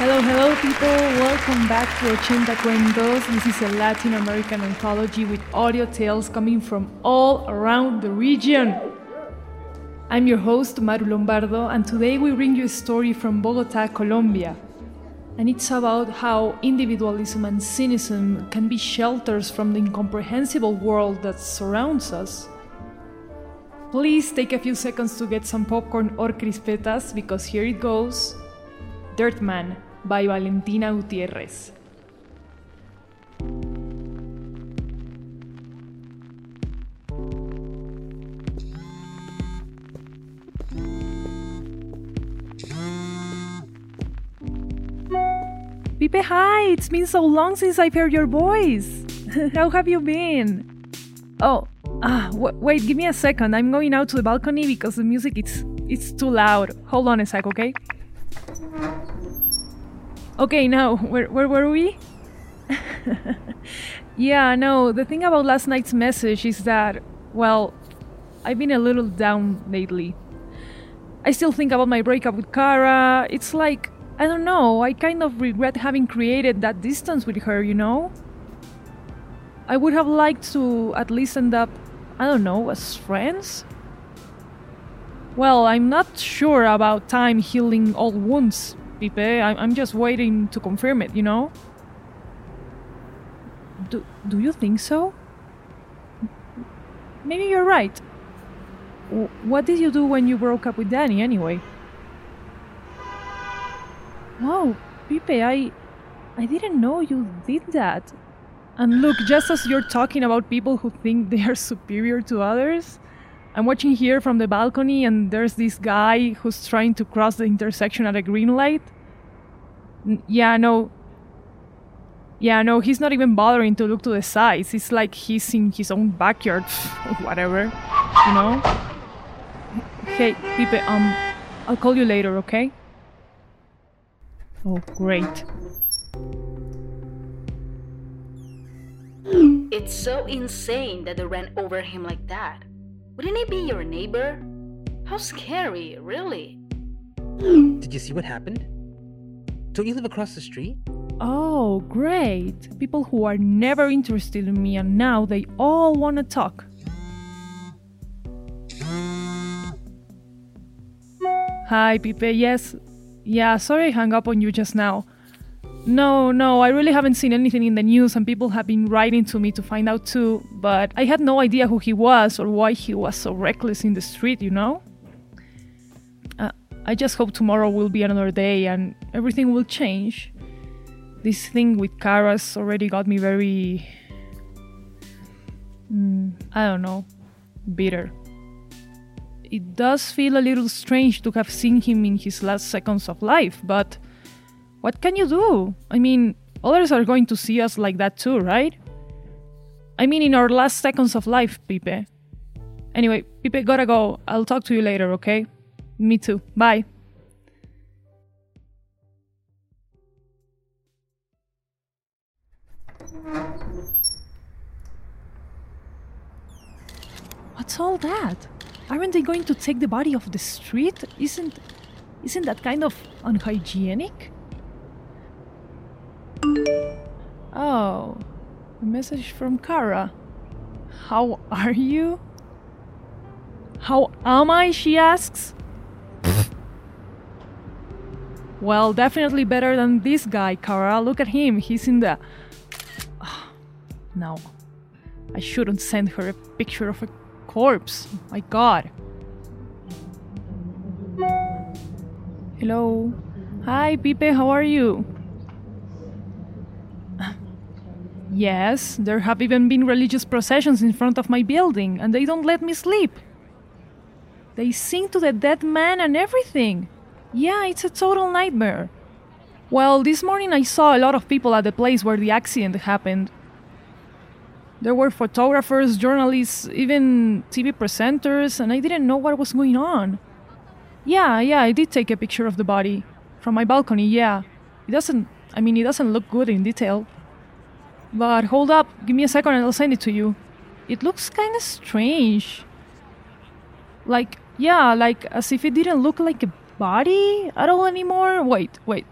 Hello, hello, people. Welcome back to Ochenta Cuentos. This is a Latin American anthology with audio tales coming from all around the region. I'm your host, Maru Lombardo, and today we bring you a story from Bogota, Colombia. And it's about how individualism and cynicism can be shelters from the incomprehensible world that surrounds us. Please take a few seconds to get some popcorn or crispetas because here it goes Dirtman by Valentina Gutiérrez. Pipe, hi! It's been so long since I've heard your voice. How have you been? Oh, ah, w- wait, give me a second. I'm going out to the balcony because the music is it's too loud. Hold on a sec, okay? Okay, now, where, where were we? yeah, no, the thing about last night's message is that, well, I've been a little down lately. I still think about my breakup with Kara. It's like, I don't know, I kind of regret having created that distance with her, you know? I would have liked to at least end up, I don't know, as friends? Well, I'm not sure about time healing all wounds, Pipe. I'm, just waiting to confirm it, you know? Do, do you think so? Maybe you're right. What did you do when you broke up with Danny, anyway? Oh, Pipe, I, I didn't know you did that. And look, just as you're talking about people who think they are superior to others, I'm watching here from the balcony, and there's this guy who's trying to cross the intersection at a green light. N- yeah, no. Yeah, no, he's not even bothering to look to the sides. It's like he's in his own backyard, whatever, you know? Hey, Pipe, um, I'll call you later, okay? Oh, great. It's so insane that they ran over him like that. Wouldn't he be your neighbor? How scary, really. Did you see what happened? Don't you live across the street? Oh, great. People who are never interested in me and now they all want to talk. Hi, Pipe. Yes. Yeah, sorry I hung up on you just now. No, no, I really haven't seen anything in the news and people have been writing to me to find out too, but I had no idea who he was or why he was so reckless in the street, you know? Uh, I just hope tomorrow will be another day and everything will change. This thing with Kara's already got me very. Mm, I don't know, bitter. It does feel a little strange to have seen him in his last seconds of life, but what can you do? I mean, others are going to see us like that too, right? I mean, in our last seconds of life, Pipe. Anyway, Pipe, gotta go. I'll talk to you later, okay? Me too. Bye. What's all that? Aren't they going to take the body off the street? Isn't isn't that kind of unhygienic? Oh, a message from Kara. How are you? How am I? She asks. well, definitely better than this guy, Kara. Look at him. He's in the. no. I shouldn't send her a picture of a corpse. My god. Hello. Hi, Pipe, how are you? Yes, there have even been religious processions in front of my building, and they don't let me sleep. They sing to the dead man and everything. Yeah, it's a total nightmare. Well, this morning I saw a lot of people at the place where the accident happened. There were photographers, journalists, even TV presenters, and I didn't know what was going on. Yeah, yeah, I did take a picture of the body. From my balcony, yeah. It doesn't, I mean, it doesn't look good in detail. But hold up, give me a second and I'll send it to you. It looks kind of strange. Like, yeah, like as if it didn't look like a body at all anymore. Wait, wait.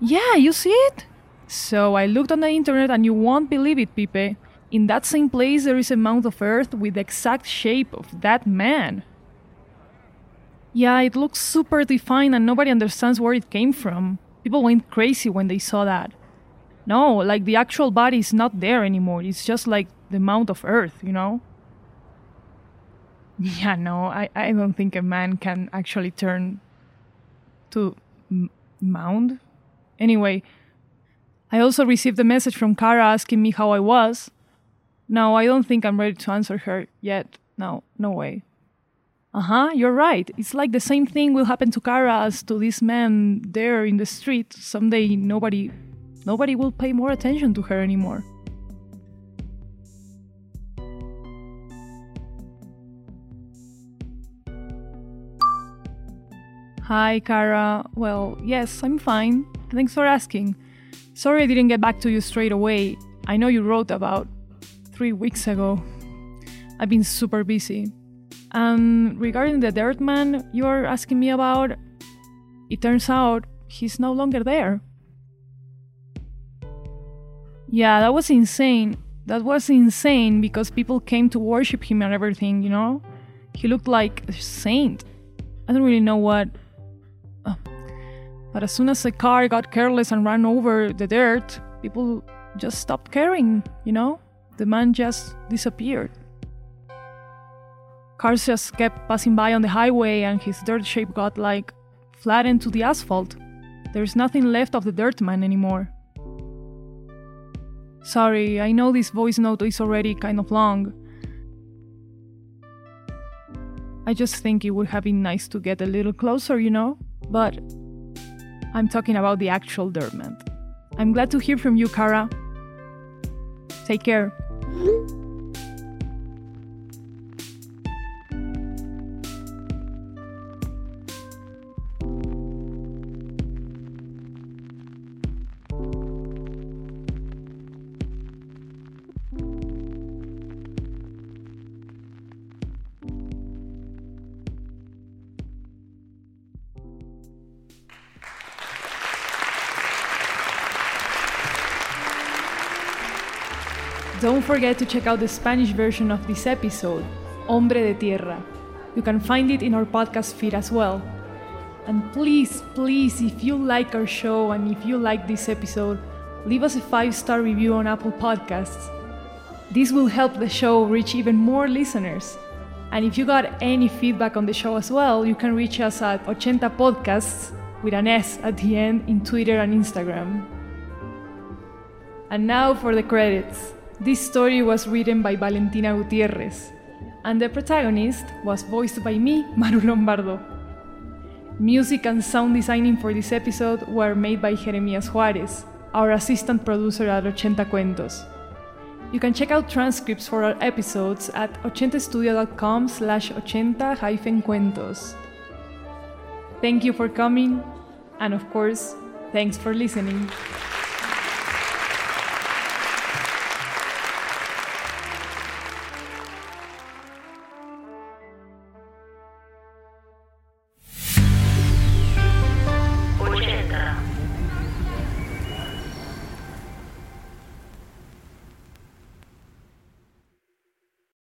Yeah, you see it? So I looked on the internet and you won't believe it, Pipe. In that same place, there is a mound of earth with the exact shape of that man. Yeah, it looks super defined and nobody understands where it came from. People went crazy when they saw that. No, like the actual body is not there anymore. It's just like the mound of earth, you know? Yeah, no, I, I don't think a man can actually turn to m- mound. Anyway, I also received a message from Kara asking me how I was. No, I don't think I'm ready to answer her yet. No, no way. Uh huh, you're right. It's like the same thing will happen to Kara as to this man there in the street. Someday nobody nobody will pay more attention to her anymore. Hi, Kara. Well, yes, I'm fine. Thanks for asking. Sorry I didn't get back to you straight away. I know you wrote about three weeks ago. I've been super busy. And regarding the dirt man you are asking me about, it turns out he's no longer there. Yeah, that was insane. That was insane because people came to worship him and everything, you know? He looked like a saint. I don't really know what. Uh, but as soon as a car got careless and ran over the dirt, people just stopped caring, you know? The man just disappeared. Cars just kept passing by on the highway and his dirt shape got like flattened to the asphalt. There's nothing left of the dirt man anymore. Sorry, I know this voice note is already kind of long. I just think it would have been nice to get a little closer, you know? But I'm talking about the actual Dirtman. I'm glad to hear from you, Kara. Take care. Don't forget to check out the Spanish version of this episode, Hombre de Tierra. You can find it in our podcast feed as well. And please, please, if you like our show and if you like this episode, leave us a five star review on Apple Podcasts. This will help the show reach even more listeners. And if you got any feedback on the show as well, you can reach us at 80 Podcasts with an S at the end in Twitter and Instagram. And now for the credits. This story was written by Valentina Gutierrez, and the protagonist was voiced by me, Maru Lombardo. Music and sound designing for this episode were made by Jeremias Juarez, our assistant producer at Ochenta Cuentos. You can check out transcripts for our episodes at ochentastudio.com slash ochenta-cuentos. Thank you for coming, and of course, thanks for listening.